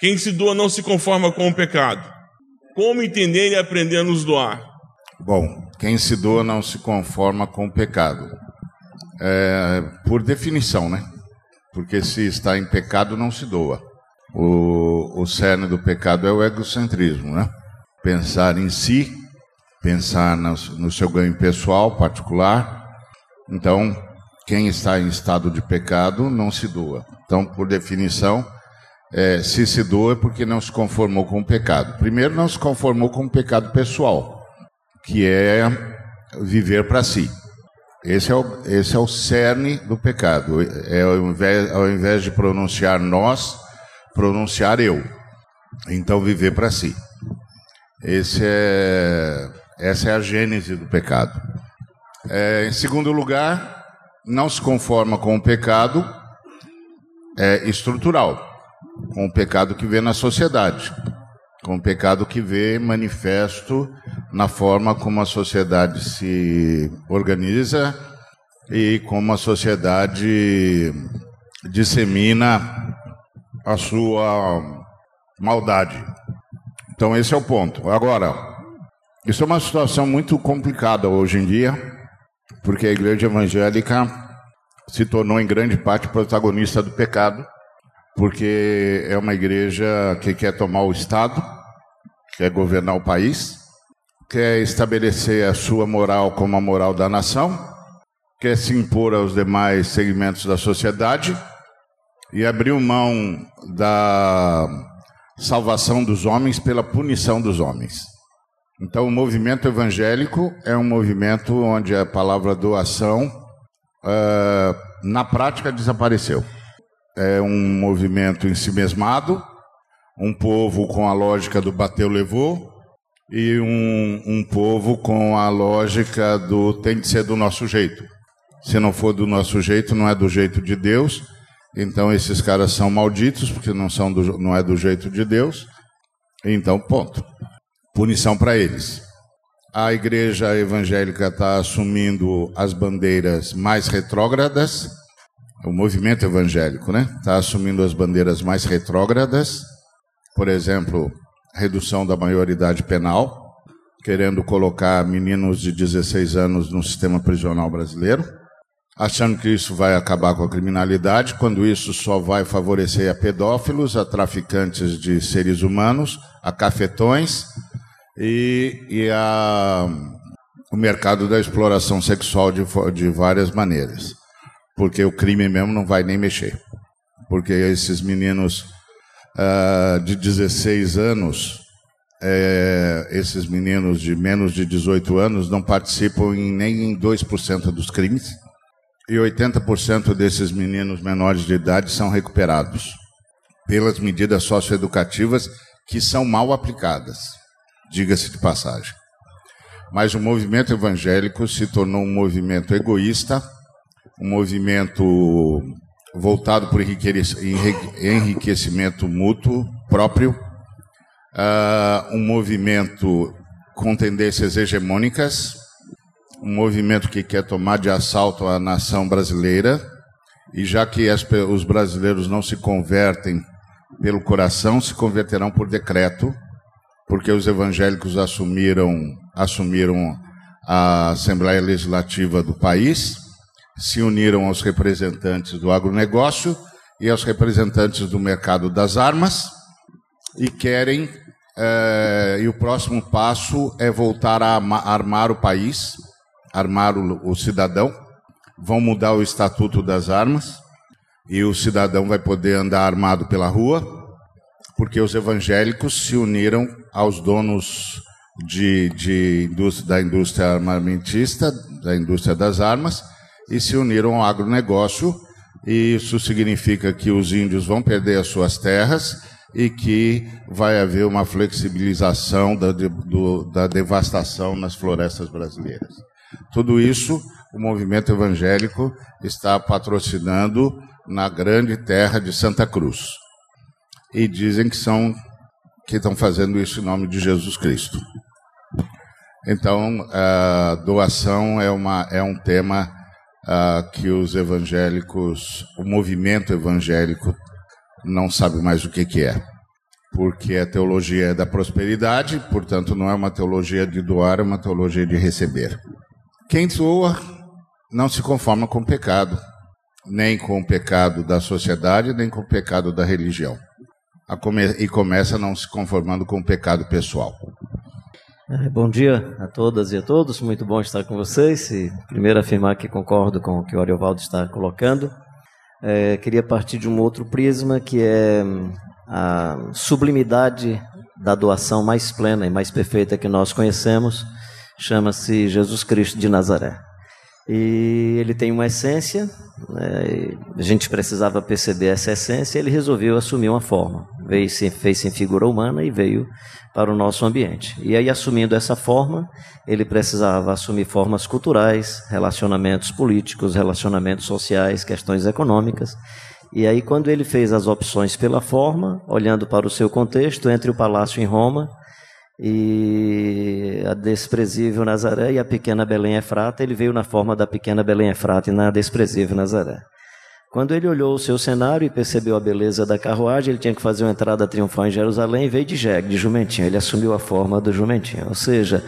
Quem se doa não se conforma com o pecado. Como entender e aprender a nos doar? Bom, quem se doa não se conforma com o pecado. É, por definição, né? Porque se está em pecado, não se doa. O, o cerne do pecado é o egocentrismo, né? Pensar em si, pensar no, no seu ganho pessoal, particular. Então, quem está em estado de pecado não se doa. Então, por definição, é, se se doa é porque não se conformou com o pecado. Primeiro, não se conformou com o pecado pessoal, que é viver para si. Esse é, o, esse é o cerne do pecado. É ao invés, ao invés de pronunciar nós, pronunciar eu. Então, viver para si. Esse é, essa é a gênese do pecado. É, em segundo lugar, não se conforma com o pecado é, estrutural, com o pecado que vê na sociedade, com o pecado que vê manifesto na forma como a sociedade se organiza e como a sociedade dissemina a sua maldade. Então, esse é o ponto. Agora, isso é uma situação muito complicada hoje em dia, porque a igreja evangélica se tornou em grande parte protagonista do pecado, porque é uma igreja que quer tomar o Estado, quer governar o país, quer estabelecer a sua moral como a moral da nação, quer se impor aos demais segmentos da sociedade e abriu mão da salvação dos homens pela punição dos homens. Então, o movimento evangélico é um movimento onde a palavra doação, uh, na prática, desapareceu. É um movimento em si mesmado, um povo com a lógica do bateu, levou, e um, um povo com a lógica do tem que ser do nosso jeito. Se não for do nosso jeito, não é do jeito de Deus então esses caras são malditos porque não são do, não é do jeito de Deus. Então ponto. Punição para eles. A igreja evangélica está assumindo as bandeiras mais retrógradas. O movimento evangélico, né? Está assumindo as bandeiras mais retrógradas. Por exemplo, redução da maioridade penal, querendo colocar meninos de 16 anos no sistema prisional brasileiro achando que isso vai acabar com a criminalidade, quando isso só vai favorecer a pedófilos, a traficantes de seres humanos, a cafetões e, e a, o mercado da exploração sexual de, de várias maneiras. Porque o crime mesmo não vai nem mexer. Porque esses meninos uh, de 16 anos, é, esses meninos de menos de 18 anos não participam em, nem em 2% dos crimes e 80% desses meninos menores de idade são recuperados pelas medidas socioeducativas que são mal aplicadas, diga-se de passagem. Mas o movimento evangélico se tornou um movimento egoísta, um movimento voltado por enriquecimento mútuo próprio, uh, um movimento com tendências hegemônicas, um movimento que quer tomar de assalto a nação brasileira, e já que as, os brasileiros não se convertem pelo coração, se converterão por decreto, porque os evangélicos assumiram, assumiram a Assembleia Legislativa do país, se uniram aos representantes do agronegócio e aos representantes do mercado das armas e querem, eh, e o próximo passo é voltar a armar o país armar o, o cidadão, vão mudar o estatuto das armas e o cidadão vai poder andar armado pela rua, porque os evangélicos se uniram aos donos de, de da indústria armamentista, da indústria das armas, e se uniram ao agronegócio. E isso significa que os índios vão perder as suas terras e que vai haver uma flexibilização da, do, da devastação nas florestas brasileiras. Tudo isso o movimento evangélico está patrocinando na grande terra de Santa Cruz. E dizem que são que estão fazendo isso em nome de Jesus Cristo. Então, a doação é, uma, é um tema que os evangélicos, o movimento evangélico, não sabe mais o que, que é. porque a teologia é da prosperidade, portanto, não é uma teologia de doar, é uma teologia de receber. Quem doa não se conforma com o pecado, nem com o pecado da sociedade, nem com o pecado da religião. E começa não se conformando com o pecado pessoal. É, bom dia a todas e a todos, muito bom estar com vocês. E primeiro afirmar que concordo com o que o Ariovaldo está colocando. É, queria partir de um outro prisma que é hum, a sublimidade da doação mais plena e mais perfeita que nós conhecemos, chama-se Jesus Cristo de Nazaré. E ele tem uma essência, né, a gente precisava perceber essa essência, ele resolveu assumir uma forma. Veio, fez em figura humana e veio para o nosso ambiente. E aí, assumindo essa forma, ele precisava assumir formas culturais, relacionamentos políticos, relacionamentos sociais, questões econômicas. E aí, quando ele fez as opções pela forma, olhando para o seu contexto, entre o palácio em Roma e a desprezível Nazaré e a pequena Belém Efrata, ele veio na forma da pequena Belém Efrata e na desprezível Nazaré. Quando ele olhou o seu cenário e percebeu a beleza da carruagem, ele tinha que fazer uma entrada triunfal em Jerusalém e veio de jegue, de jumentinho. Ele assumiu a forma do jumentinho. Ou seja,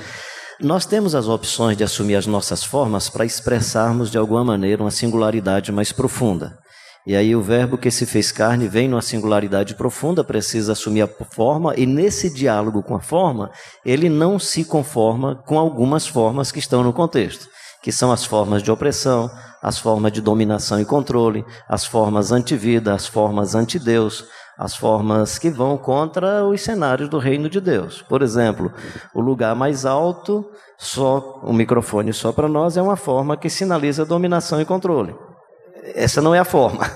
nós temos as opções de assumir as nossas formas para expressarmos de alguma maneira uma singularidade mais profunda. E aí o verbo que se fez carne vem numa singularidade profunda, precisa assumir a forma, e nesse diálogo com a forma, ele não se conforma com algumas formas que estão no contexto, que são as formas de opressão, as formas de dominação e controle, as formas anti-vida, as formas anti-Deus, as formas que vão contra os cenários do reino de Deus. Por exemplo, o lugar mais alto, só o microfone só para nós é uma forma que sinaliza dominação e controle. Essa não é a forma.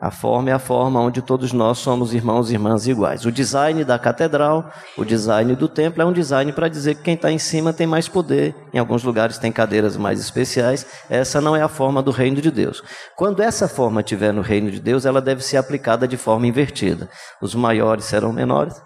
A forma é a forma onde todos nós somos irmãos e irmãs iguais. O design da catedral, o design do templo é um design para dizer que quem está em cima tem mais poder. Em alguns lugares tem cadeiras mais especiais. Essa não é a forma do reino de Deus. Quando essa forma estiver no reino de Deus, ela deve ser aplicada de forma invertida. Os maiores serão menores.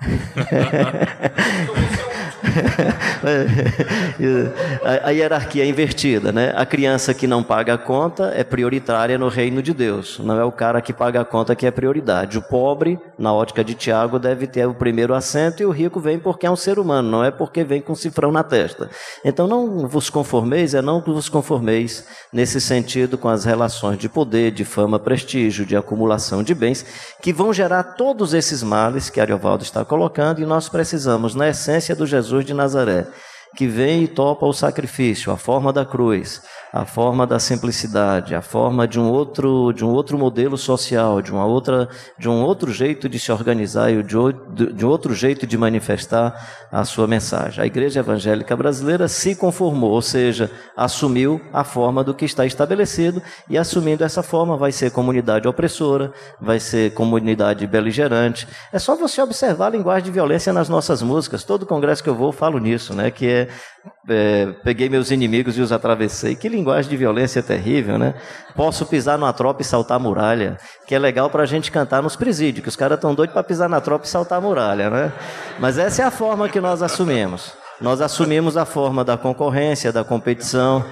a, hierarquia é invertida, né? A criança que não paga a conta é prioritária no reino de Deus. Não é o cara que paga a conta que é prioridade. O pobre, na ótica de Tiago, deve ter o primeiro assento e o rico vem porque é um ser humano, não é porque vem com cifrão na testa. Então não vos conformeis, é não vos conformeis nesse sentido com as relações de poder, de fama, prestígio, de acumulação de bens, que vão gerar todos esses males que Ariovaldo está colocando e nós precisamos, na essência do Jesus de Nazaré, que vem e topa o sacrifício, a forma da cruz, a forma da simplicidade, a forma de um outro, de um outro modelo social, de uma outra, de um outro jeito de se organizar e de, um outro jeito de manifestar a sua mensagem. A Igreja Evangélica Brasileira se conformou, ou seja, assumiu a forma do que está estabelecido e assumindo essa forma vai ser comunidade opressora, vai ser comunidade beligerante. É só você observar a linguagem de violência nas nossas músicas. Todo congresso que eu vou falo nisso, né? Que é é, peguei meus inimigos e os atravessei. Que de violência terrível, né? Posso pisar numa tropa e saltar a muralha, que é legal para a gente cantar nos presídios, que os caras estão doidos para pisar na tropa e saltar a muralha, né? Mas essa é a forma que nós assumimos. Nós assumimos a forma da concorrência, da competição,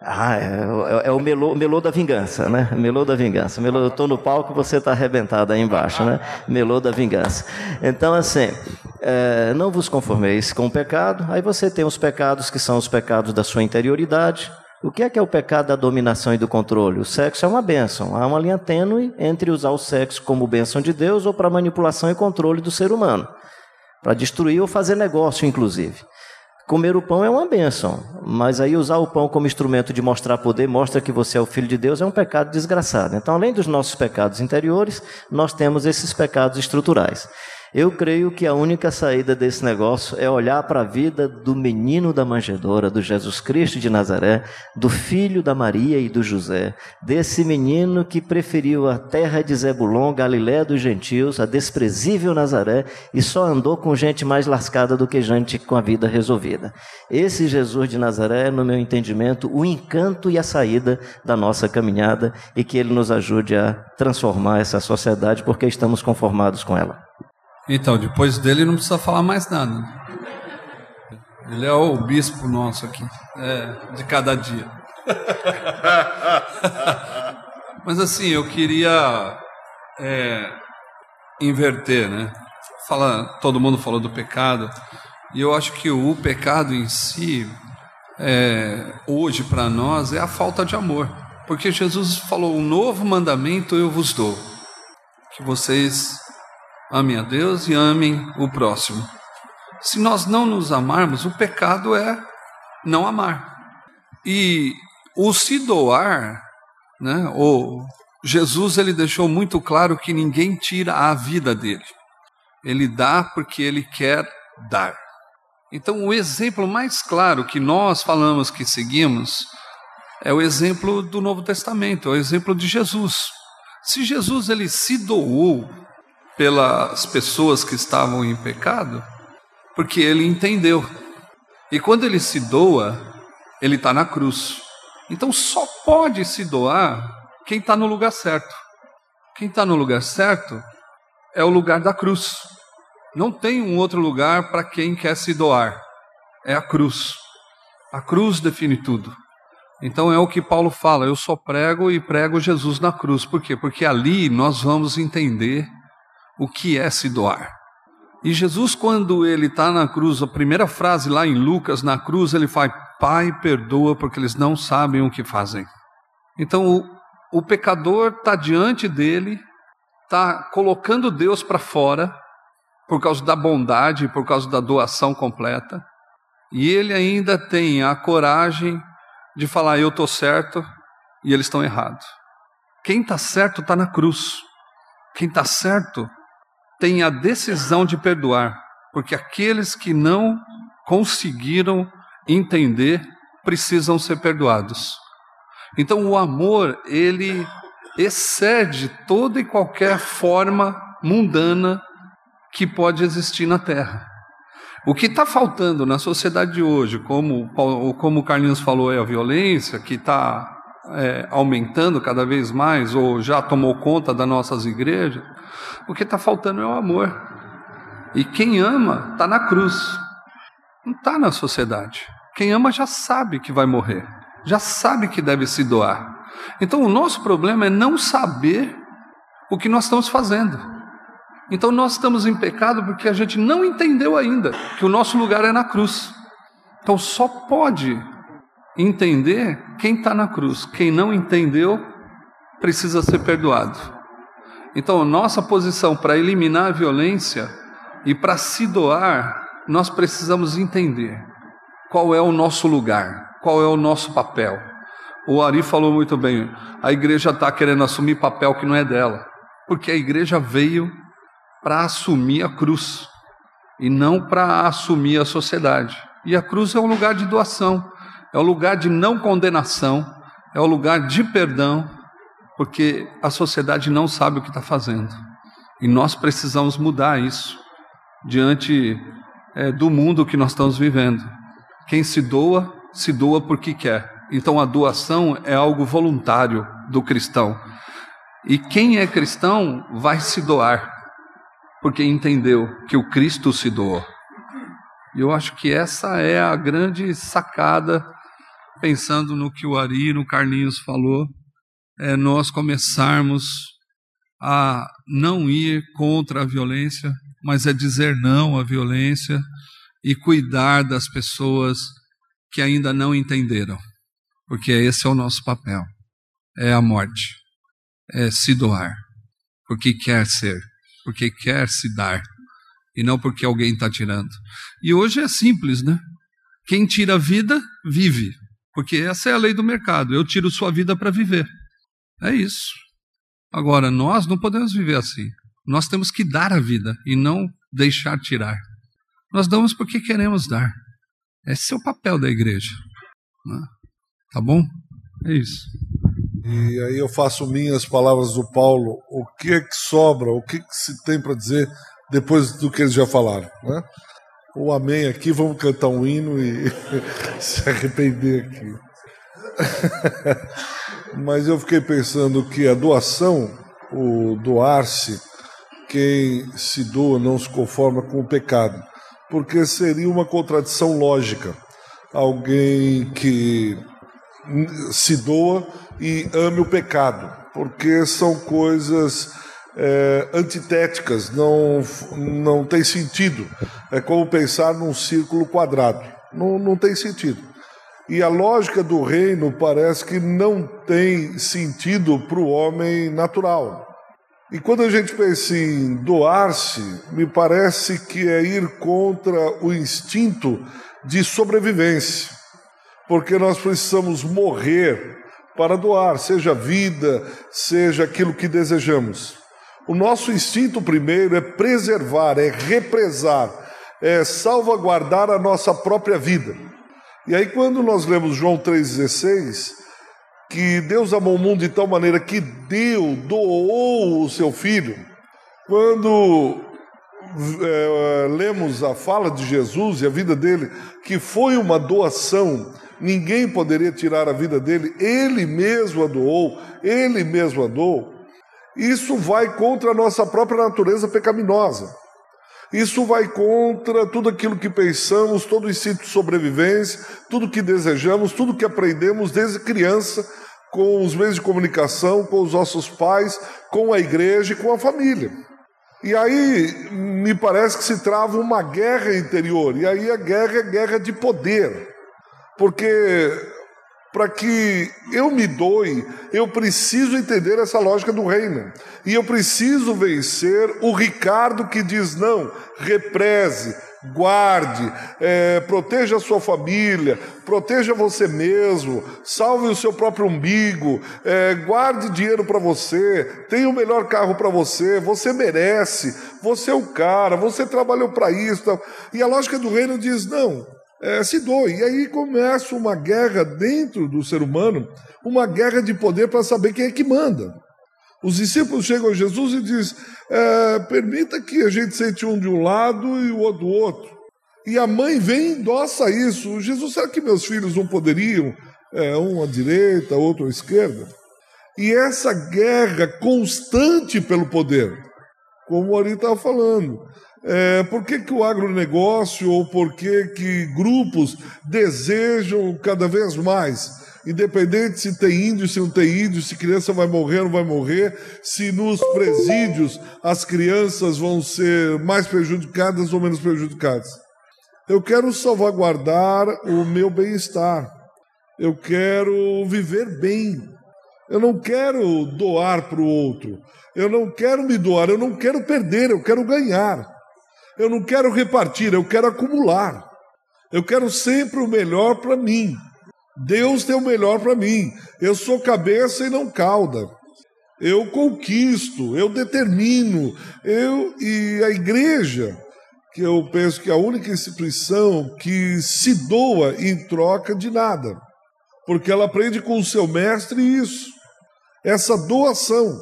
ah, é, é, é, o melô, melô da vingança, né? Melô da vingança. Melô, eu estou no palco, você está arrebentado aí embaixo, né? Melô da vingança. Então, assim, é, não vos conformeis com o pecado. Aí você tem os pecados que são os pecados da sua interioridade. O que é que é o pecado da dominação e do controle? O sexo é uma bênção. Há uma linha tênue entre usar o sexo como bênção de Deus ou para manipulação e controle do ser humano. Para destruir ou fazer negócio, inclusive. Comer o pão é uma bênção, mas aí usar o pão como instrumento de mostrar poder, mostra que você é o filho de Deus, é um pecado desgraçado. Então, além dos nossos pecados interiores, nós temos esses pecados estruturais. Eu creio que a única saída desse negócio é olhar para a vida do menino da manjedoura, do Jesus Cristo de Nazaré, do filho da Maria e do José, desse menino que preferiu a terra de Zebulon, Galiléia dos gentios, a desprezível Nazaré e só andou com gente mais lascada do que gente com a vida resolvida. Esse Jesus de Nazaré é, no meu entendimento, o encanto e a saída da nossa caminhada e que ele nos ajude a transformar essa sociedade porque estamos conformados com ela. Então, depois dele não precisa falar mais nada. Ele é o bispo nosso aqui, é, de cada dia. Mas assim, eu queria é, inverter, né? fala, todo mundo falou do pecado, e eu acho que o pecado em si, é, hoje para nós, é a falta de amor. Porque Jesus falou: um novo mandamento eu vos dou, que vocês amem a Deus e amem o próximo. Se nós não nos amarmos, o pecado é não amar. E o se doar, né, o Jesus ele deixou muito claro que ninguém tira a vida dele. Ele dá porque ele quer dar. Então, o exemplo mais claro que nós falamos que seguimos é o exemplo do Novo Testamento, é o exemplo de Jesus. Se Jesus ele se doou pelas pessoas que estavam em pecado, porque ele entendeu. E quando ele se doa, ele está na cruz. Então só pode se doar quem está no lugar certo. Quem está no lugar certo é o lugar da cruz. Não tem um outro lugar para quem quer se doar. É a cruz. A cruz define tudo. Então é o que Paulo fala: eu só prego e prego Jesus na cruz. Por quê? Porque ali nós vamos entender o que é se doar. E Jesus, quando ele está na cruz, a primeira frase lá em Lucas, na cruz, ele fala: Pai, perdoa, porque eles não sabem o que fazem. Então o, o pecador está diante dele, está colocando Deus para fora, por causa da bondade, por causa da doação completa, e ele ainda tem a coragem de falar: Eu estou certo e eles estão errados. Quem está certo está na cruz. Quem está certo tem a decisão de perdoar, porque aqueles que não conseguiram entender precisam ser perdoados. Então o amor, ele excede toda e qualquer forma mundana que pode existir na Terra. O que está faltando na sociedade de hoje, como, como o Carlinhos falou, é a violência, que está é, aumentando cada vez mais, ou já tomou conta das nossas igrejas, o que está faltando é o amor. E quem ama está na cruz, não está na sociedade. Quem ama já sabe que vai morrer já sabe que deve se doar. Então o nosso problema é não saber o que nós estamos fazendo. Então nós estamos em pecado porque a gente não entendeu ainda que o nosso lugar é na cruz. Então só pode entender quem está na cruz. Quem não entendeu precisa ser perdoado. Então nossa posição para eliminar a violência e para se doar, nós precisamos entender qual é o nosso lugar qual é o nosso papel. O Ari falou muito bem, a igreja está querendo assumir papel que não é dela, porque a igreja veio para assumir a cruz e não para assumir a sociedade. E a cruz é um lugar de doação, é um lugar de não condenação, é um lugar de perdão, porque a sociedade não sabe o que está fazendo. E nós precisamos mudar isso diante é, do mundo que nós estamos vivendo. Quem se doa se doa porque quer. Então a doação é algo voluntário do cristão. E quem é cristão vai se doar, porque entendeu que o Cristo se doou. E eu acho que essa é a grande sacada, pensando no que o Ari, no Carlinhos falou, é nós começarmos a não ir contra a violência, mas é dizer não à violência e cuidar das pessoas que ainda não entenderam, porque esse é o nosso papel: é a morte, é se doar, porque quer ser, porque quer se dar, e não porque alguém está tirando. E hoje é simples, né? Quem tira a vida, vive, porque essa é a lei do mercado: eu tiro sua vida para viver. É isso. Agora, nós não podemos viver assim. Nós temos que dar a vida e não deixar tirar. Nós damos porque queremos dar. Esse é o papel da igreja. Né? Tá bom? É isso. E aí eu faço minhas palavras do Paulo. O que é que sobra? O que, que se tem para dizer depois do que eles já falaram? Né? O amém aqui, vamos cantar um hino e se arrepender aqui. Mas eu fiquei pensando que a doação, o doar-se, quem se doa não se conforma com o pecado porque seria uma contradição lógica. Alguém que se doa e ame o pecado, porque são coisas é, antitéticas, não, não tem sentido. É como pensar num círculo quadrado. Não, não tem sentido. E a lógica do reino parece que não tem sentido para o homem natural. E quando a gente pensa em doar-se, me parece que é ir contra o instinto de sobrevivência, porque nós precisamos morrer para doar, seja vida, seja aquilo que desejamos. O nosso instinto primeiro é preservar, é represar, é salvaguardar a nossa própria vida. E aí, quando nós lemos João 3,16, que Deus amou o mundo de tal maneira que deu, doou o seu filho, quando é, lemos a fala de Jesus e a vida dele, que foi uma doação, ninguém poderia tirar a vida dele, ele mesmo a doou, ele mesmo a doou. Isso vai contra a nossa própria natureza pecaminosa. Isso vai contra tudo aquilo que pensamos, todo o instinto de sobrevivência, tudo que desejamos, tudo que aprendemos desde criança, com os meios de comunicação, com os nossos pais, com a igreja e com a família. E aí me parece que se trava uma guerra interior, e aí a guerra é guerra de poder. Porque para que eu me doe, eu preciso entender essa lógica do reino. E eu preciso vencer o Ricardo que diz: não, represe, guarde, é, proteja a sua família, proteja você mesmo, salve o seu próprio umbigo, é, guarde dinheiro para você, tenha o melhor carro para você, você merece, você é o cara, você trabalhou para isso. E a lógica do reino diz: não, é, se doe. E aí começa uma guerra dentro do ser humano, uma guerra de poder para saber quem é que manda. Os discípulos chegam a Jesus e dizem: é, permita que a gente sente um de um lado e o outro do outro. E a mãe vem e endossa isso. Jesus, será que meus filhos não poderiam? É, um à direita, outro à esquerda. E essa guerra constante pelo poder, como o Ari estava falando. É, por que, que o agronegócio ou por que, que grupos desejam cada vez mais? Independente se tem índio, se não tem índio, se criança vai morrer ou não vai morrer, se nos presídios as crianças vão ser mais prejudicadas ou menos prejudicadas. Eu quero salvaguardar o meu bem-estar. Eu quero viver bem. Eu não quero doar para o outro. Eu não quero me doar. Eu não quero perder. Eu quero ganhar. Eu não quero repartir, eu quero acumular. Eu quero sempre o melhor para mim. Deus tem o melhor para mim. Eu sou cabeça e não cauda. Eu conquisto, eu determino. Eu e a igreja, que eu penso que é a única instituição que se doa em troca de nada. Porque ela aprende com o seu mestre isso. Essa doação.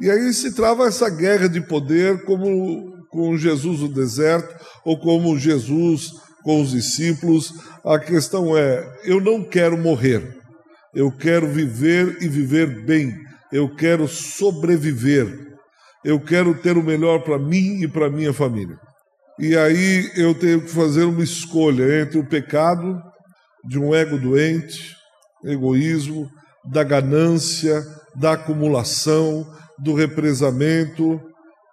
E aí se trava essa guerra de poder como com Jesus no deserto ou como Jesus com os discípulos. A questão é: eu não quero morrer, eu quero viver e viver bem, eu quero sobreviver, eu quero ter o melhor para mim e para minha família. E aí eu tenho que fazer uma escolha entre o pecado de um ego doente, egoísmo, da ganância, da acumulação, do represamento,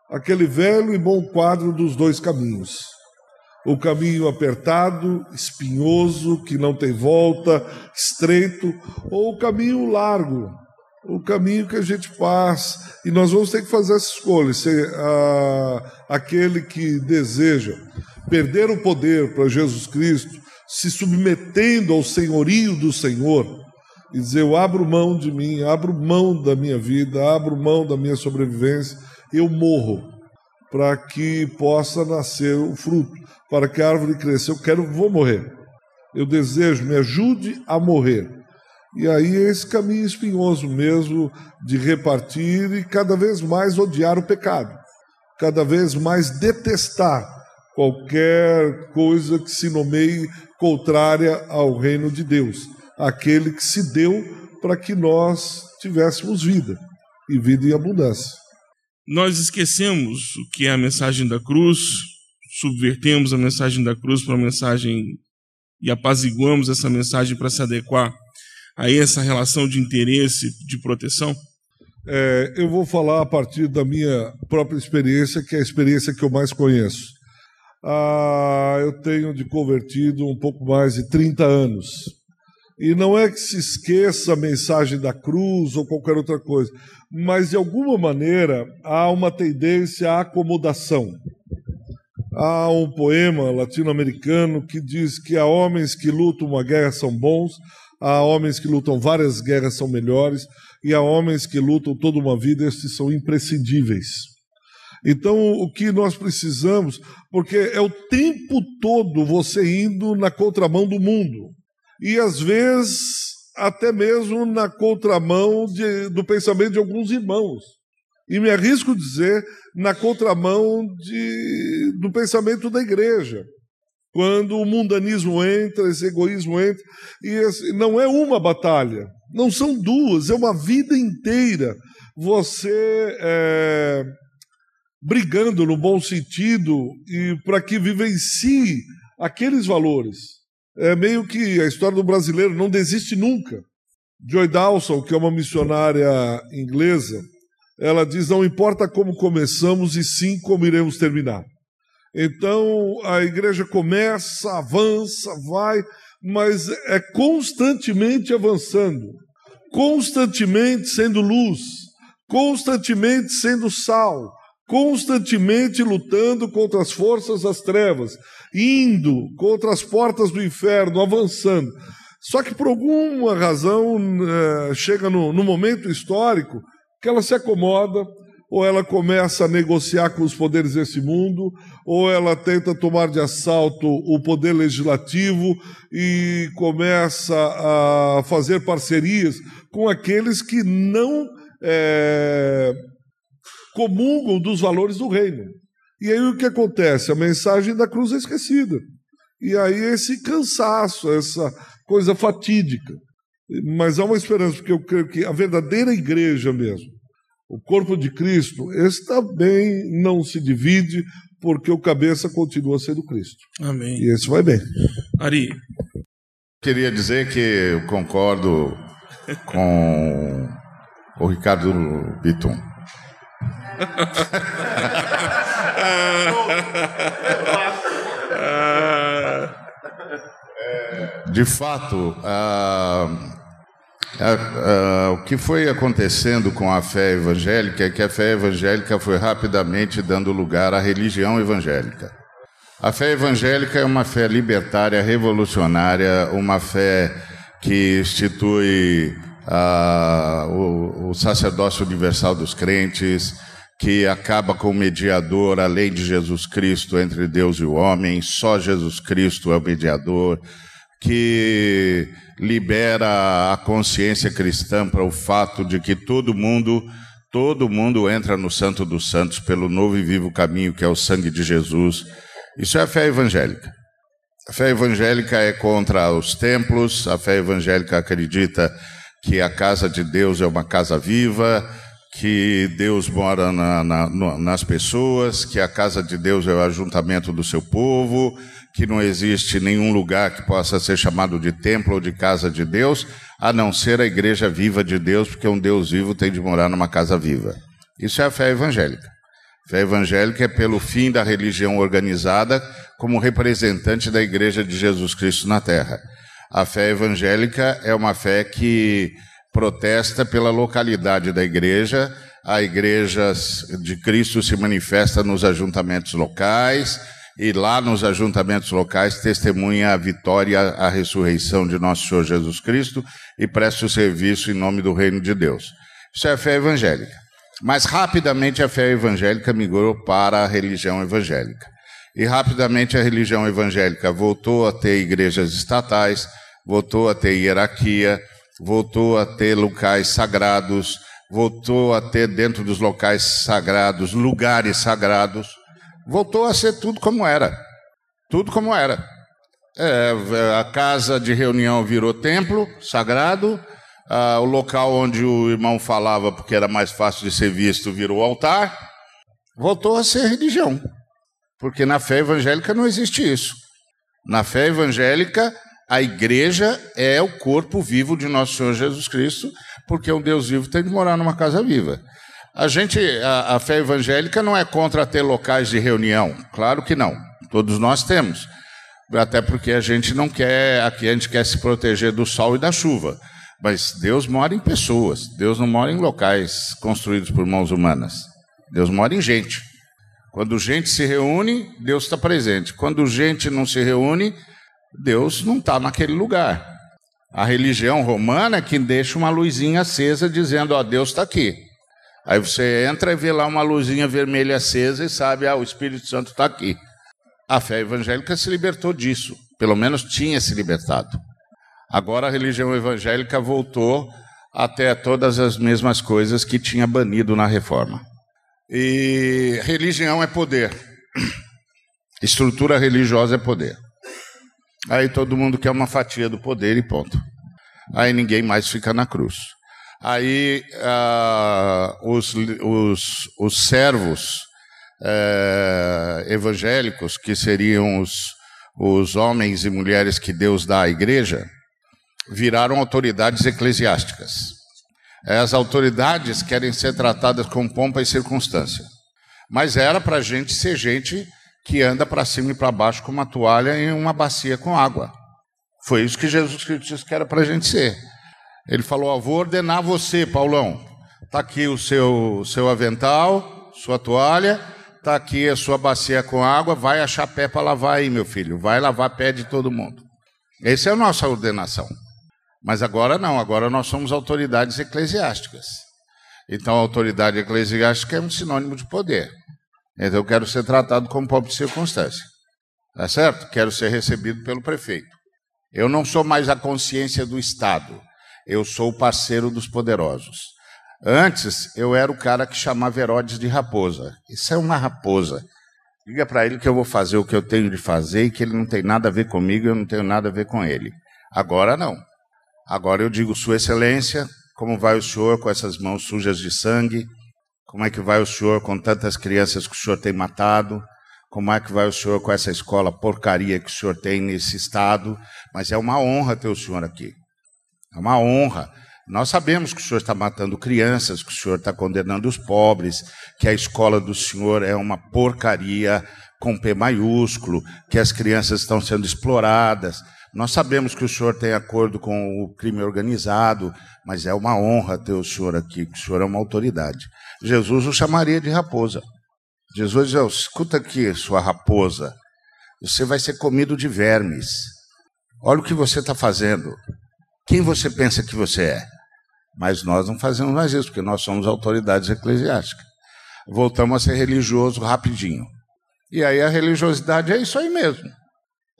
aquele velho e bom quadro dos dois caminhos. O caminho apertado, espinhoso, que não tem volta, estreito, ou o caminho largo, o caminho que a gente faz. E nós vamos ter que fazer essa escolha: ser ah, aquele que deseja perder o poder para Jesus Cristo, se submetendo ao senhorio do Senhor, e dizer: Eu abro mão de mim, abro mão da minha vida, abro mão da minha sobrevivência eu morro para que possa nascer o fruto, para que a árvore cresça. Eu quero, vou morrer. Eu desejo, me ajude a morrer. E aí é esse caminho espinhoso mesmo de repartir e cada vez mais odiar o pecado, cada vez mais detestar qualquer coisa que se nomeie contrária ao reino de Deus, aquele que se deu para que nós tivéssemos vida e vida em abundância. Nós esquecemos o que é a mensagem da cruz, subvertemos a mensagem da cruz para a mensagem e apaziguamos essa mensagem para se adequar a essa relação de interesse, de proteção. É, eu vou falar a partir da minha própria experiência, que é a experiência que eu mais conheço. Ah, eu tenho de convertido um pouco mais de 30 anos. E não é que se esqueça a mensagem da cruz ou qualquer outra coisa, mas de alguma maneira há uma tendência à acomodação. Há um poema latino-americano que diz que há homens que lutam uma guerra são bons, há homens que lutam várias guerras são melhores, e há homens que lutam toda uma vida, estes são imprescindíveis. Então, o que nós precisamos, porque é o tempo todo você indo na contramão do mundo, e às vezes até mesmo na contramão de, do pensamento de alguns irmãos. E me arrisco dizer, na contramão de, do pensamento da igreja. Quando o mundanismo entra, esse egoísmo entra, e esse, não é uma batalha, não são duas, é uma vida inteira você é, brigando no bom sentido e para que vivencie aqueles valores. É meio que a história do brasileiro não desiste nunca. Joy Dawson, que é uma missionária inglesa, ela diz: não importa como começamos, e sim como iremos terminar. Então a igreja começa, avança, vai, mas é constantemente avançando constantemente sendo luz, constantemente sendo sal, constantemente lutando contra as forças das trevas, indo contra as portas do inferno, avançando. Só que por alguma razão uh, chega no, no momento histórico que ela se acomoda, ou ela começa a negociar com os poderes desse mundo, ou ela tenta tomar de assalto o poder legislativo e começa a fazer parcerias com aqueles que não é, comungam dos valores do reino. E aí o que acontece? A mensagem da cruz é esquecida. E aí esse cansaço, essa coisa fatídica. Mas há uma esperança, porque eu creio que a verdadeira igreja mesmo, o corpo de Cristo, esse também não se divide, porque o cabeça continua sendo Cristo. Amém. E esse vai bem. Ari. Queria dizer que eu concordo com o Ricardo Bitton. De fato, o que foi acontecendo com a fé evangélica é que a fé evangélica foi rapidamente dando lugar à religião evangélica. A fé evangélica é uma fé libertária, revolucionária, uma fé que institui ah, o, o sacerdócio universal dos crentes, que acaba com o mediador, a lei de Jesus Cristo entre Deus e o homem, só Jesus Cristo é o mediador, que libera a consciência cristã para o fato de que todo mundo, todo mundo entra no Santo dos Santos pelo novo e vivo caminho que é o sangue de Jesus. Isso é a fé evangélica. A fé evangélica é contra os templos, a fé evangélica acredita que a casa de Deus é uma casa viva, que Deus mora na, na, nas pessoas, que a casa de Deus é o ajuntamento do seu povo, que não existe nenhum lugar que possa ser chamado de templo ou de casa de Deus, a não ser a igreja viva de Deus, porque um Deus vivo tem de morar numa casa viva. Isso é a fé evangélica. A fé evangélica é pelo fim da religião organizada como representante da igreja de Jesus Cristo na terra. A fé evangélica é uma fé que protesta pela localidade da igreja. A igreja de Cristo se manifesta nos ajuntamentos locais e lá nos ajuntamentos locais testemunha a vitória, a ressurreição de nosso Senhor Jesus Cristo e presta o serviço em nome do reino de Deus. Isso é a fé evangélica. Mas rapidamente a fé evangélica migrou para a religião evangélica. E rapidamente a religião evangélica voltou a ter igrejas estatais, voltou a ter hierarquia, voltou a ter locais sagrados, voltou a ter dentro dos locais sagrados lugares sagrados, voltou a ser tudo como era. Tudo como era. É, a casa de reunião virou templo sagrado, ah, o local onde o irmão falava, porque era mais fácil de ser visto, virou altar, voltou a ser religião. Porque na fé evangélica não existe isso. Na fé evangélica, A igreja é o corpo vivo de nosso Senhor Jesus Cristo, porque um Deus vivo tem de morar numa casa viva. A gente, a, a fé evangélica não é contra ter locais de reunião, claro que não. Todos nós temos. Até porque a gente não quer, aqui a gente quer se proteger do sol e da chuva. Mas Deus mora em pessoas, Deus não mora em locais construídos por mãos humanas. Deus mora em gente. Quando gente se reúne, Deus está presente. Quando gente não se reúne, Deus não está naquele lugar. A religião romana é que deixa uma luzinha acesa dizendo: Ó, Deus está aqui. Aí você entra e vê lá uma luzinha vermelha acesa e sabe: Ah, o Espírito Santo está aqui. A fé evangélica se libertou disso, pelo menos tinha se libertado. Agora a religião evangélica voltou até todas as mesmas coisas que tinha banido na reforma. E religião é poder. Estrutura religiosa é poder. Aí todo mundo quer uma fatia do poder e ponto. Aí ninguém mais fica na cruz. Aí ah, os, os, os servos eh, evangélicos, que seriam os, os homens e mulheres que Deus dá à igreja, viraram autoridades eclesiásticas. As autoridades querem ser tratadas com pompa e circunstância. Mas era para a gente ser gente que anda para cima e para baixo com uma toalha e uma bacia com água. Foi isso que Jesus Cristo disse que era para a gente ser. Ele falou: Vou ordenar você, Paulão. Está aqui o seu, seu avental, sua toalha, está aqui a sua bacia com água. Vai achar pé para lavar aí, meu filho. Vai lavar pé de todo mundo. Essa é a nossa ordenação. Mas agora não, agora nós somos autoridades eclesiásticas. Então autoridade eclesiástica é um sinônimo de poder. Então eu quero ser tratado como pobre de circunstância. Tá certo? Quero ser recebido pelo prefeito. Eu não sou mais a consciência do Estado. Eu sou o parceiro dos poderosos. Antes, eu era o cara que chamava Herodes de raposa. Isso é uma raposa. Diga para ele que eu vou fazer o que eu tenho de fazer e que ele não tem nada a ver comigo eu não tenho nada a ver com ele. Agora não. Agora eu digo, Sua Excelência, como vai o senhor com essas mãos sujas de sangue? Como é que vai o senhor com tantas crianças que o senhor tem matado? Como é que vai o senhor com essa escola porcaria que o senhor tem nesse estado? Mas é uma honra ter o senhor aqui. É uma honra. Nós sabemos que o senhor está matando crianças, que o senhor está condenando os pobres, que a escola do senhor é uma porcaria com P maiúsculo, que as crianças estão sendo exploradas. Nós sabemos que o senhor tem acordo com o crime organizado, mas é uma honra ter o senhor aqui, que o senhor é uma autoridade. Jesus o chamaria de raposa. Jesus diz: escuta aqui, sua raposa, você vai ser comido de vermes. Olha o que você está fazendo. Quem você pensa que você é? Mas nós não fazemos mais isso, porque nós somos autoridades eclesiásticas. Voltamos a ser religioso rapidinho. E aí a religiosidade é isso aí mesmo.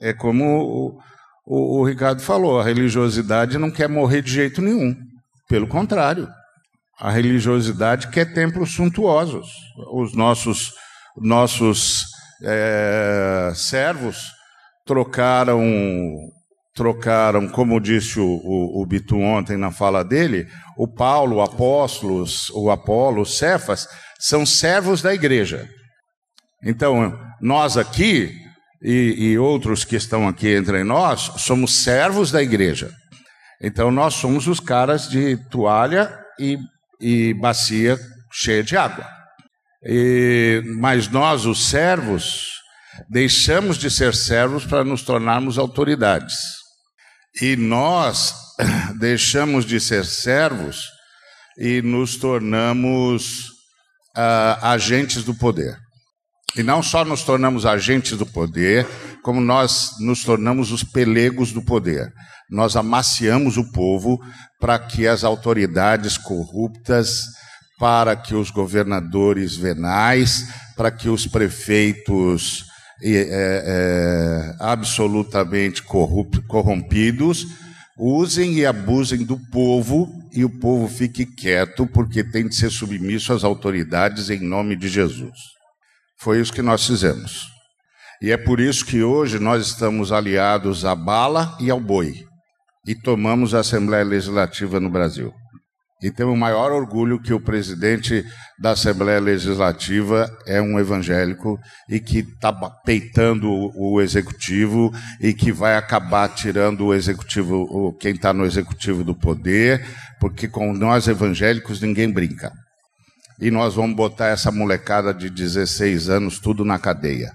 É como o, o, o Ricardo falou: a religiosidade não quer morrer de jeito nenhum. Pelo contrário, a religiosidade quer templos suntuosos. Os nossos, nossos é, servos trocaram trocaram, como disse o, o, o Bitu ontem na fala dele, o Paulo, o Apóstolos, o Apolo, o Cefas, são servos da igreja. Então, nós aqui, e, e outros que estão aqui entre nós, somos servos da igreja. Então, nós somos os caras de toalha e, e bacia cheia de água. E, mas nós, os servos, deixamos de ser servos para nos tornarmos autoridades. E nós deixamos de ser servos e nos tornamos uh, agentes do poder. E não só nos tornamos agentes do poder, como nós nos tornamos os pelegos do poder. Nós amaciamos o povo para que as autoridades corruptas, para que os governadores venais, para que os prefeitos é, é, absolutamente corrompidos usem e abusem do povo e o povo fique quieto porque tem de ser submisso às autoridades em nome de Jesus. Foi isso que nós fizemos. E é por isso que hoje nós estamos aliados à bala e ao boi e tomamos a Assembleia Legislativa no Brasil. E temos o maior orgulho que o presidente da Assembleia Legislativa é um evangélico e que está peitando o executivo e que vai acabar tirando o executivo, quem está no executivo do poder, porque com nós evangélicos ninguém brinca. E nós vamos botar essa molecada de 16 anos tudo na cadeia.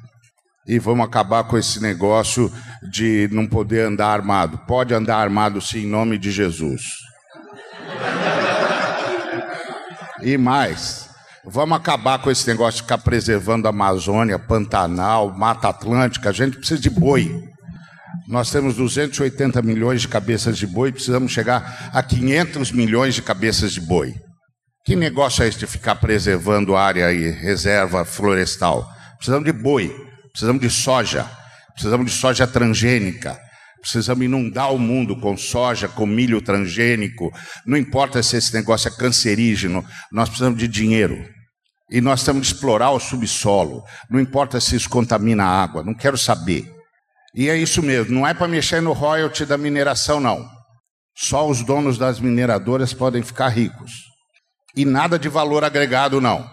E vamos acabar com esse negócio de não poder andar armado. Pode andar armado sim, em nome de Jesus. E mais, vamos acabar com esse negócio de ficar preservando a Amazônia, Pantanal, Mata Atlântica. A gente precisa de boi. Nós temos 280 milhões de cabeças de boi, precisamos chegar a 500 milhões de cabeças de boi. Que negócio é esse de ficar preservando área e reserva florestal? Precisamos de boi, precisamos de soja, precisamos de soja transgênica, Precisamos inundar o mundo com soja, com milho transgênico. Não importa se esse negócio é cancerígeno, nós precisamos de dinheiro. E nós temos de explorar o subsolo. Não importa se isso contamina a água, não quero saber. E é isso mesmo, não é para mexer no royalty da mineração, não. Só os donos das mineradoras podem ficar ricos. E nada de valor agregado, não.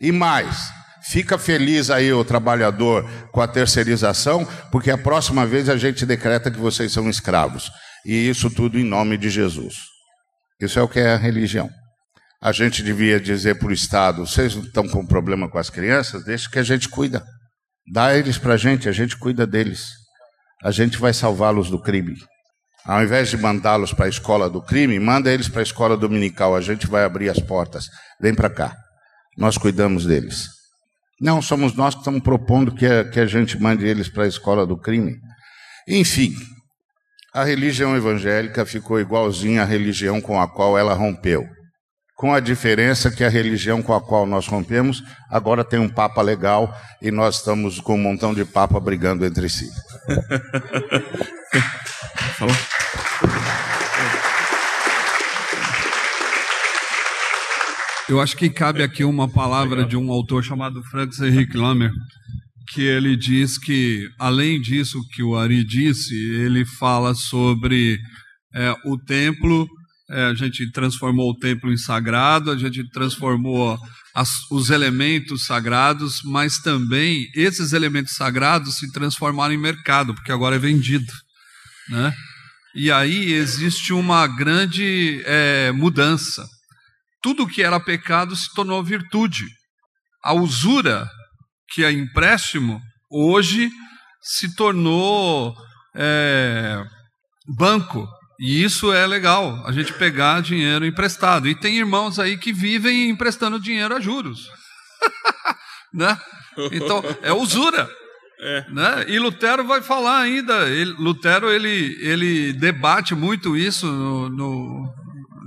E mais, Fica feliz aí o trabalhador com a terceirização, porque a próxima vez a gente decreta que vocês são escravos. E isso tudo em nome de Jesus. Isso é o que é a religião. A gente devia dizer para o Estado: vocês não estão com problema com as crianças? Deixa que a gente cuida. Dá eles para a gente, a gente cuida deles. A gente vai salvá-los do crime. Ao invés de mandá-los para a escola do crime, manda eles para a escola dominical. A gente vai abrir as portas. Vem para cá. Nós cuidamos deles. Não, somos nós que estamos propondo que a, que a gente mande eles para a escola do crime. Enfim, a religião evangélica ficou igualzinha à religião com a qual ela rompeu. Com a diferença que a religião com a qual nós rompemos agora tem um papa legal e nós estamos com um montão de papa brigando entre si. Eu acho que cabe aqui uma palavra de um autor chamado Francis Henrique Lamer, que ele diz que, além disso que o Ari disse, ele fala sobre é, o templo, é, a gente transformou o templo em sagrado, a gente transformou as, os elementos sagrados, mas também esses elementos sagrados se transformaram em mercado, porque agora é vendido. Né? E aí existe uma grande é, mudança tudo que era pecado se tornou virtude. A usura, que é empréstimo, hoje se tornou é, banco. E isso é legal, a gente pegar dinheiro emprestado. E tem irmãos aí que vivem emprestando dinheiro a juros. né? Então, é usura. É. Né? E Lutero vai falar ainda. Ele, Lutero ele, ele debate muito isso no, no,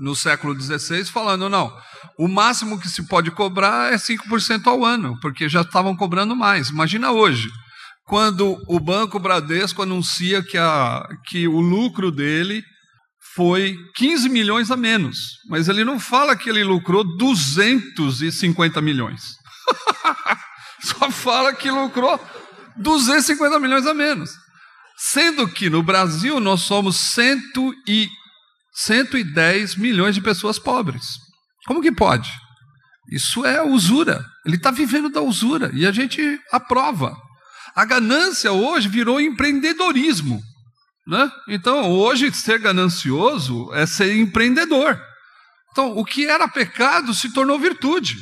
no século XVI, falando: não, o máximo que se pode cobrar é 5% ao ano, porque já estavam cobrando mais. Imagina hoje, quando o Banco Bradesco anuncia que, a, que o lucro dele foi 15 milhões a menos, mas ele não fala que ele lucrou 250 milhões. Só fala que lucrou 250 milhões a menos. Sendo que no Brasil nós somos 100 e 110 milhões de pessoas pobres. Como que pode? Isso é usura. Ele está vivendo da usura e a gente aprova. A ganância hoje virou empreendedorismo. Né? Então, hoje, ser ganancioso é ser empreendedor. Então, o que era pecado se tornou virtude.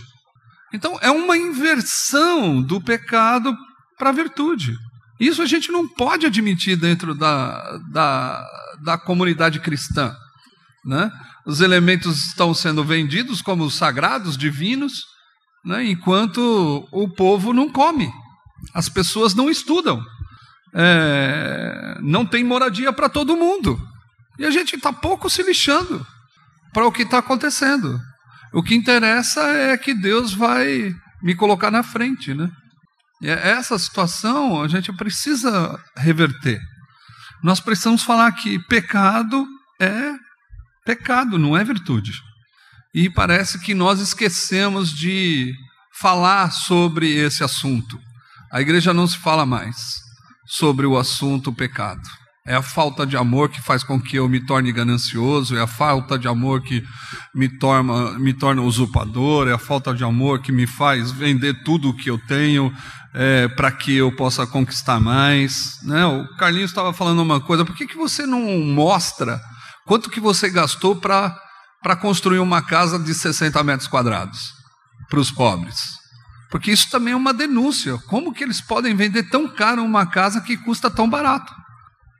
Então, é uma inversão do pecado para a virtude. Isso a gente não pode admitir dentro da, da, da comunidade cristã. Né? Os elementos estão sendo vendidos como sagrados, divinos, né? enquanto o povo não come, as pessoas não estudam, é... não tem moradia para todo mundo. E a gente está pouco se lixando para o que está acontecendo. O que interessa é que Deus vai me colocar na frente, né? E é essa situação a gente precisa reverter. Nós precisamos falar que pecado é pecado, não é virtude. E parece que nós esquecemos de falar sobre esse assunto. A igreja não se fala mais sobre o assunto pecado. É a falta de amor que faz com que eu me torne ganancioso, é a falta de amor que me torna, me torna usurpador, é a falta de amor que me faz vender tudo o que eu tenho é, para que eu possa conquistar mais. Né? O Carlinhos estava falando uma coisa, por que, que você não mostra quanto que você gastou para construir uma casa de 60 metros quadrados para os pobres? Porque isso também é uma denúncia. Como que eles podem vender tão caro uma casa que custa tão barato?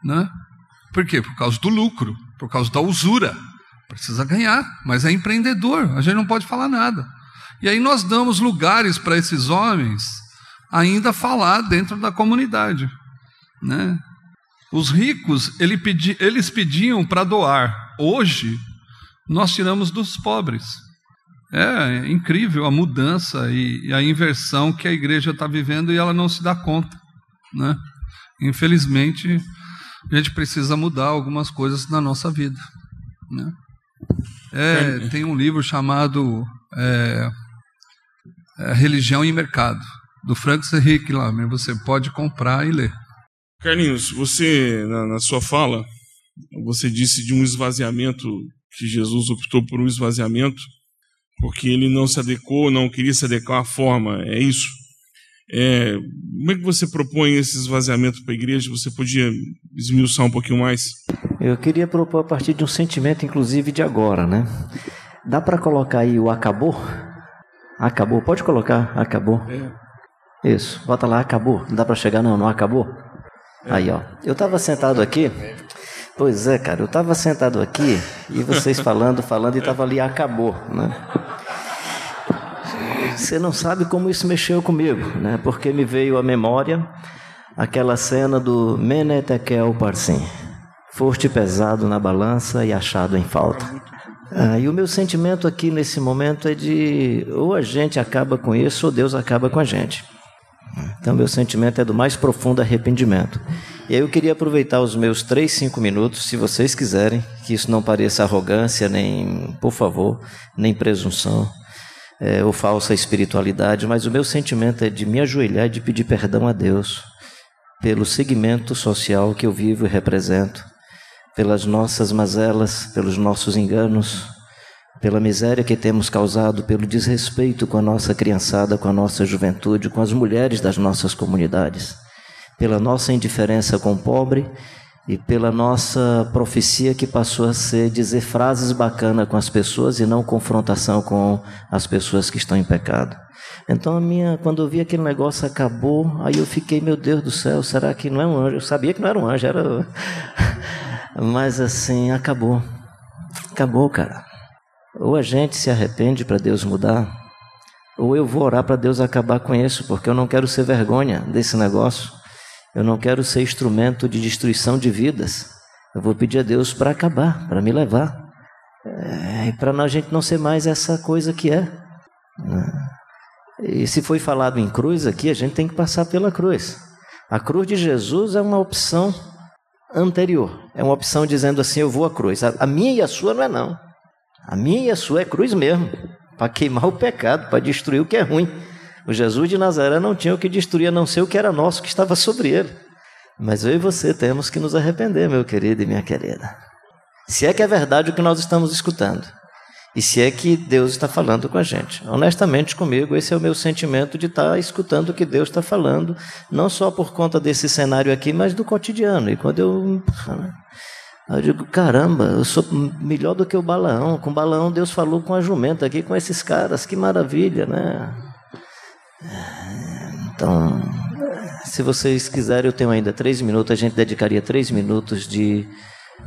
Né? Por quê? Por causa do lucro, por causa da usura. Precisa ganhar, mas é empreendedor, a gente não pode falar nada. E aí nós damos lugares para esses homens ainda falar dentro da comunidade. Né? Os ricos, ele pedi, eles pediam para doar. Hoje, nós tiramos dos pobres. É incrível a mudança e, a inversão que a igreja está vivendo e ela não se dá conta. Né? Infelizmente, a gente precisa mudar algumas coisas na nossa vida. Né? É, tem um livro chamado é, é, Religião e Mercado, do Francis Henrique Lamer. Você pode comprar e ler. Carlinhos, você, na, na sua fala, você disse de um esvaziamento, que Jesus optou por um esvaziamento, porque ele não se adequou, não queria se adequar à forma, é isso? É, como é que você propõe esse esvaziamento para a igreja? Você podia esmiuçar um pouquinho mais? Eu queria propor a partir de um sentimento, inclusive, de agora, né? Dá para colocar aí o acabou? Acabou, pode colocar, acabou. É. Isso, bota lá, acabou. Não dá para chegar, não, não acabou? É. Aí, ó. Eu estava sentado aqui. Pois é, cara, eu estava sentado aqui e vocês falando, falando e estava ali, acabou, né? Você não sabe como isso mexeu comigo, né? Porque me veio à memória aquela cena do Menetekel Parsim. Foste pesado na balança e achado em falta. Ah, e o meu sentimento aqui nesse momento é de ou a gente acaba com isso ou Deus acaba com a gente. Então, meu sentimento é do mais profundo arrependimento. E aí eu queria aproveitar os meus três, cinco minutos, se vocês quiserem, que isso não pareça arrogância, nem, por favor, nem presunção, é, ou falsa espiritualidade, mas o meu sentimento é de me ajoelhar e de pedir perdão a Deus pelo segmento social que eu vivo e represento, pelas nossas mazelas, pelos nossos enganos, pela miséria que temos causado, pelo desrespeito com a nossa criançada, com a nossa juventude, com as mulheres das nossas comunidades, pela nossa indiferença com o pobre e pela nossa profecia que passou a ser dizer frases bacanas com as pessoas e não confrontação com as pessoas que estão em pecado. Então a minha, quando eu vi aquele negócio acabou, aí eu fiquei, meu Deus do céu, será que não é um anjo? Eu sabia que não era um anjo, era Mas assim, acabou. Acabou, cara. Ou a gente se arrepende para Deus mudar, ou eu vou orar para Deus acabar com isso, porque eu não quero ser vergonha desse negócio. Eu não quero ser instrumento de destruição de vidas. Eu vou pedir a Deus para acabar, para me levar. É, e para a gente não ser mais essa coisa que é. Né? E se foi falado em cruz aqui, a gente tem que passar pela cruz. A cruz de Jesus é uma opção anterior. É uma opção dizendo assim: eu vou à cruz. A minha e a sua não é não. A minha e a sua é cruz mesmo, para queimar o pecado, para destruir o que é ruim. O Jesus de Nazaré não tinha o que destruir a não ser o que era nosso, que estava sobre ele. Mas eu e você temos que nos arrepender, meu querido e minha querida. Se é que é verdade o que nós estamos escutando. E se é que Deus está falando com a gente. Honestamente, comigo, esse é o meu sentimento de estar escutando o que Deus está falando, não só por conta desse cenário aqui, mas do cotidiano. E quando eu. Eu digo, caramba, eu sou melhor do que o Balaão. Com o Balaão, Deus falou com a jumenta aqui, com esses caras, que maravilha, né? Então, se vocês quiserem, eu tenho ainda três minutos. A gente dedicaria três minutos de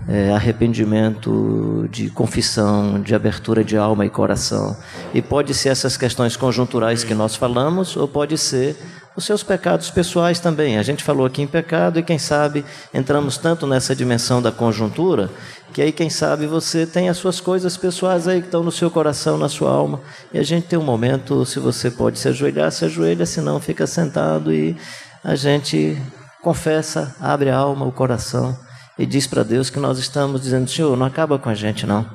é, arrependimento, de confissão, de abertura de alma e coração. E pode ser essas questões conjunturais que nós falamos, ou pode ser os seus pecados pessoais também. A gente falou aqui em pecado e quem sabe entramos tanto nessa dimensão da conjuntura que aí quem sabe você tem as suas coisas pessoais aí que estão no seu coração, na sua alma. E a gente tem um momento, se você pode se ajoelhar, se ajoelha, se não fica sentado e a gente confessa, abre a alma, o coração e diz para Deus que nós estamos dizendo, Senhor, não acaba com a gente não.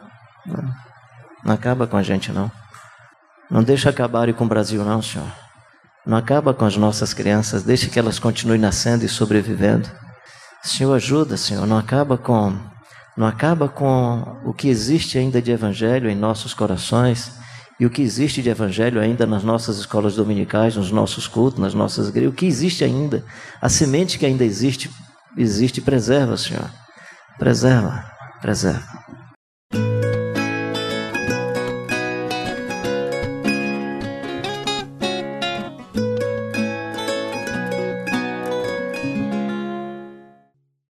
Não, acaba com a gente não. Não deixa acabar com o Brasil não, Senhor. Não acaba com as nossas crianças, deixe que elas continuem nascendo e sobrevivendo. Senhor, ajuda, Senhor, não acaba com não acaba com o que existe ainda de evangelho em nossos corações e o que existe de evangelho ainda nas nossas escolas dominicais, nos nossos cultos, nas nossas igrejas, o que existe ainda, a semente que ainda existe, existe, preserva, Senhor. Preserva, preserva.